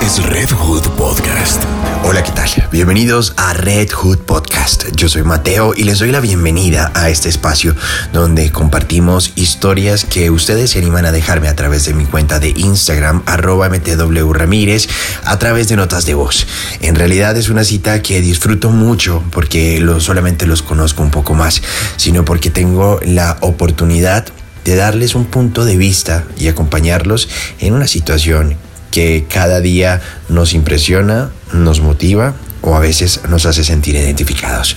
Es Red Hood Podcast. Hola, ¿qué tal? Bienvenidos a Red Hood Podcast. Yo soy Mateo y les doy la bienvenida a este espacio donde compartimos historias que ustedes se animan a dejarme a través de mi cuenta de Instagram, arroba mtw ramírez, a través de notas de voz. En realidad es una cita que disfruto mucho porque no solamente los conozco un poco más, sino porque tengo la oportunidad de darles un punto de vista y acompañarlos en una situación que cada día nos impresiona, nos motiva o a veces nos hace sentir identificados.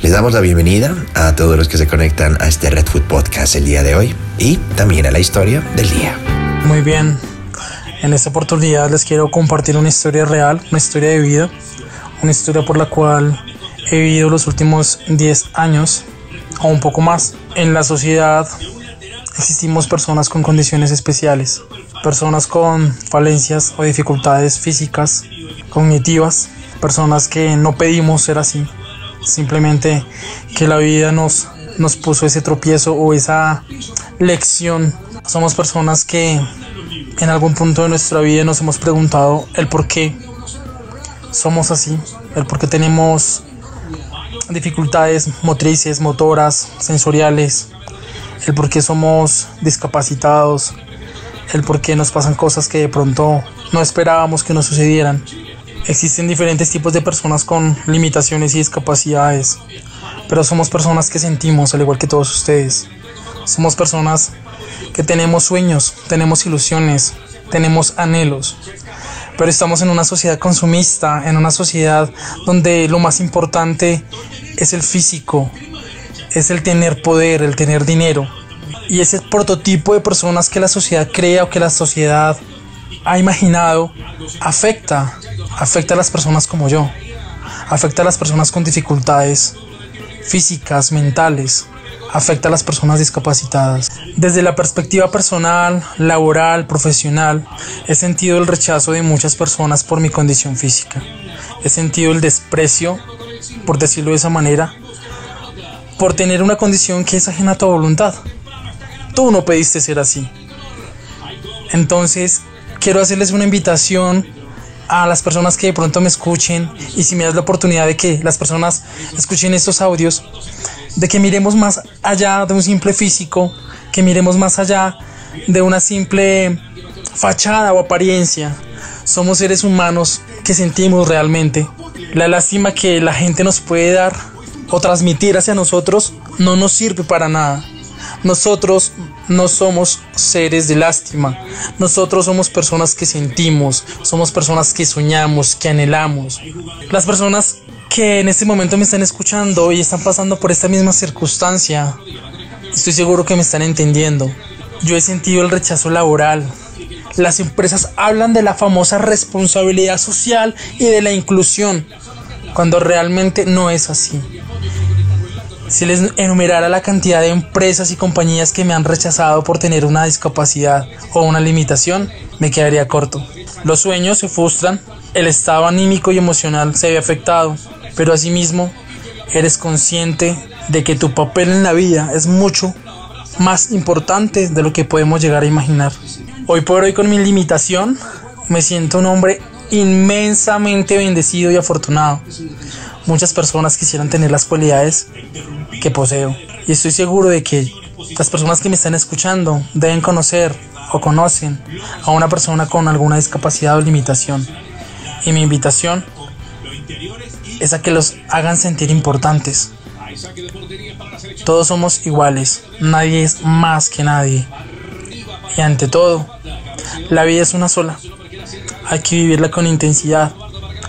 Les damos la bienvenida a todos los que se conectan a este Red Food Podcast el día de hoy y también a la historia del día. Muy bien, en esta oportunidad les quiero compartir una historia real, una historia de vida, una historia por la cual he vivido los últimos 10 años o un poco más. En la sociedad existimos personas con condiciones especiales, personas con falencias o dificultades físicas, cognitivas, personas que no pedimos ser así, simplemente que la vida nos, nos puso ese tropiezo o esa lección. Somos personas que en algún punto de nuestra vida nos hemos preguntado el por qué somos así, el por qué tenemos dificultades motrices, motoras, sensoriales, el por qué somos discapacitados, el por qué nos pasan cosas que de pronto no esperábamos que nos sucedieran. Existen diferentes tipos de personas con limitaciones y discapacidades, pero somos personas que sentimos al igual que todos ustedes. Somos personas que tenemos sueños, tenemos ilusiones, tenemos anhelos, pero estamos en una sociedad consumista, en una sociedad donde lo más importante es el físico, es el tener poder, el tener dinero. Y ese prototipo de personas que la sociedad crea o que la sociedad ha imaginado afecta, afecta a las personas como yo, afecta a las personas con dificultades físicas, mentales, afecta a las personas discapacitadas. Desde la perspectiva personal, laboral, profesional, he sentido el rechazo de muchas personas por mi condición física. He sentido el desprecio, por decirlo de esa manera, por tener una condición que es ajena a tu voluntad. Tú no pediste ser así. Entonces, quiero hacerles una invitación a las personas que de pronto me escuchen y si me das la oportunidad de que las personas escuchen estos audios, de que miremos más allá de un simple físico, que miremos más allá de una simple fachada o apariencia. Somos seres humanos que sentimos realmente. La lástima que la gente nos puede dar o transmitir hacia nosotros no nos sirve para nada. Nosotros no somos seres de lástima. Nosotros somos personas que sentimos, somos personas que soñamos, que anhelamos. Las personas que en este momento me están escuchando y están pasando por esta misma circunstancia, estoy seguro que me están entendiendo. Yo he sentido el rechazo laboral. Las empresas hablan de la famosa responsabilidad social y de la inclusión, cuando realmente no es así. Si les enumerara la cantidad de empresas y compañías que me han rechazado por tener una discapacidad o una limitación, me quedaría corto. Los sueños se frustran, el estado anímico y emocional se ve afectado, pero asimismo eres consciente de que tu papel en la vida es mucho más importante de lo que podemos llegar a imaginar. Hoy por hoy con mi limitación me siento un hombre inmensamente bendecido y afortunado. Muchas personas quisieran tener las cualidades que poseo. Y estoy seguro de que las personas que me están escuchando deben conocer o conocen a una persona con alguna discapacidad o limitación. Y mi invitación es a que los hagan sentir importantes. Todos somos iguales, nadie es más que nadie. Y ante todo, la vida es una sola. Hay que vivirla con intensidad,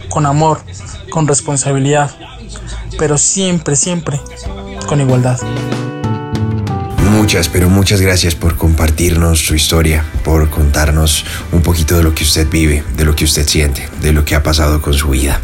con amor, con responsabilidad, pero siempre, siempre igualdad. Muchas, pero muchas gracias por compartirnos su historia, por contarnos un poquito de lo que usted vive, de lo que usted siente, de lo que ha pasado con su vida.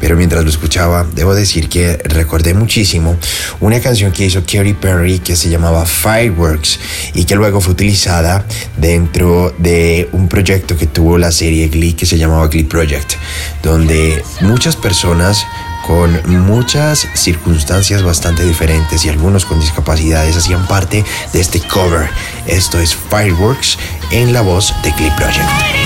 Pero mientras lo escuchaba, debo decir que recordé muchísimo una canción que hizo Katy Perry que se llamaba Fireworks y que luego fue utilizada dentro de un proyecto que tuvo la serie Glee que se llamaba Glee Project, donde muchas personas con muchas circunstancias bastante diferentes y algunos con discapacidades hacían parte de este cover. Esto es Fireworks en la voz de Clip Project.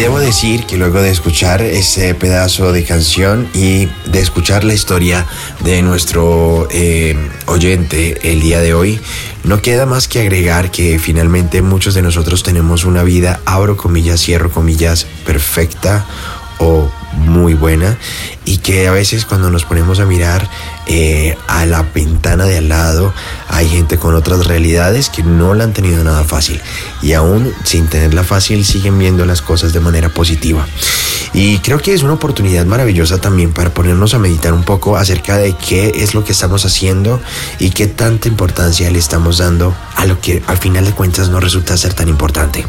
Debo decir que luego de escuchar ese pedazo de canción y de escuchar la historia de nuestro eh, oyente el día de hoy, no queda más que agregar que finalmente muchos de nosotros tenemos una vida, abro comillas, cierro comillas, perfecta o muy buena y que a veces cuando nos ponemos a mirar eh, a la ventana de al lado hay gente con otras realidades que no la han tenido nada fácil y aún sin tenerla fácil siguen viendo las cosas de manera positiva. Y creo que es una oportunidad maravillosa también para ponernos a meditar un poco acerca de qué es lo que estamos haciendo y qué tanta importancia le estamos dando a lo que al final de cuentas no resulta ser tan importante.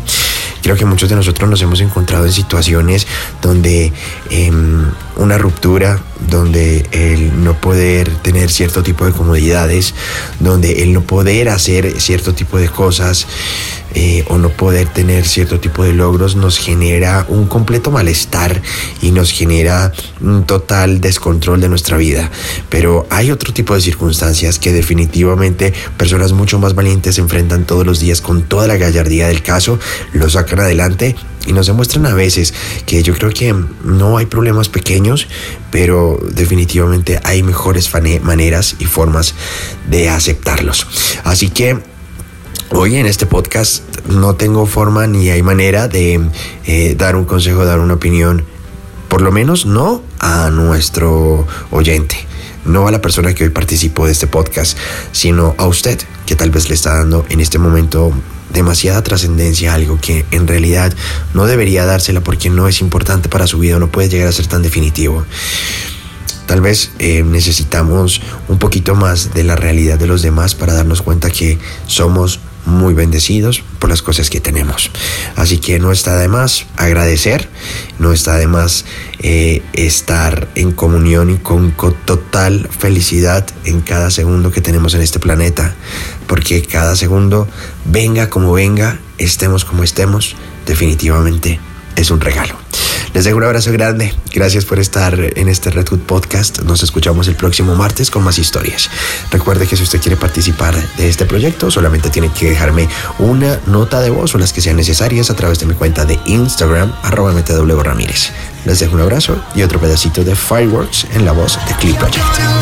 Creo que muchos de nosotros nos hemos encontrado en situaciones donde em, una ruptura, donde el no poder tener cierto tipo de comodidades, donde el no poder hacer cierto tipo de cosas eh, o no poder tener cierto tipo de logros nos genera un completo malestar y nos genera un total descontrol de nuestra vida. Pero hay otro tipo de circunstancias que definitivamente personas mucho más valientes se enfrentan todos los días con toda la gallardía del caso, lo sacan adelante y nos demuestran a veces que yo creo que no hay problemas pequeños, pero definitivamente hay mejores maneras y formas de aceptarlos. Así que Hoy en este podcast no tengo forma ni hay manera de eh, dar un consejo, dar una opinión, por lo menos no a nuestro oyente, no a la persona que hoy participó de este podcast, sino a usted, que tal vez le está dando en este momento demasiada trascendencia algo que en realidad no debería dársela porque no es importante para su vida, no puede llegar a ser tan definitivo. Tal vez eh, necesitamos un poquito más de la realidad de los demás para darnos cuenta que somos muy bendecidos por las cosas que tenemos. Así que no está de más agradecer, no está de más eh, estar en comunión y con, total felicidad en cada segundo que tenemos en este planeta, porque cada segundo, venga como venga, estemos como estemos, definitivamente es un regalo. Les dejo un abrazo grande. Gracias por estar en este Red Hood Podcast. Nos escuchamos el próximo martes con más historias. Recuerde que si usted quiere participar de este proyecto, solamente tiene que dejarme una nota de voz o las que sean necesarias a través de mi cuenta de Instagram, arroba Ramírez. Les dejo un abrazo y otro pedacito de Fireworks en la voz de Clip Project.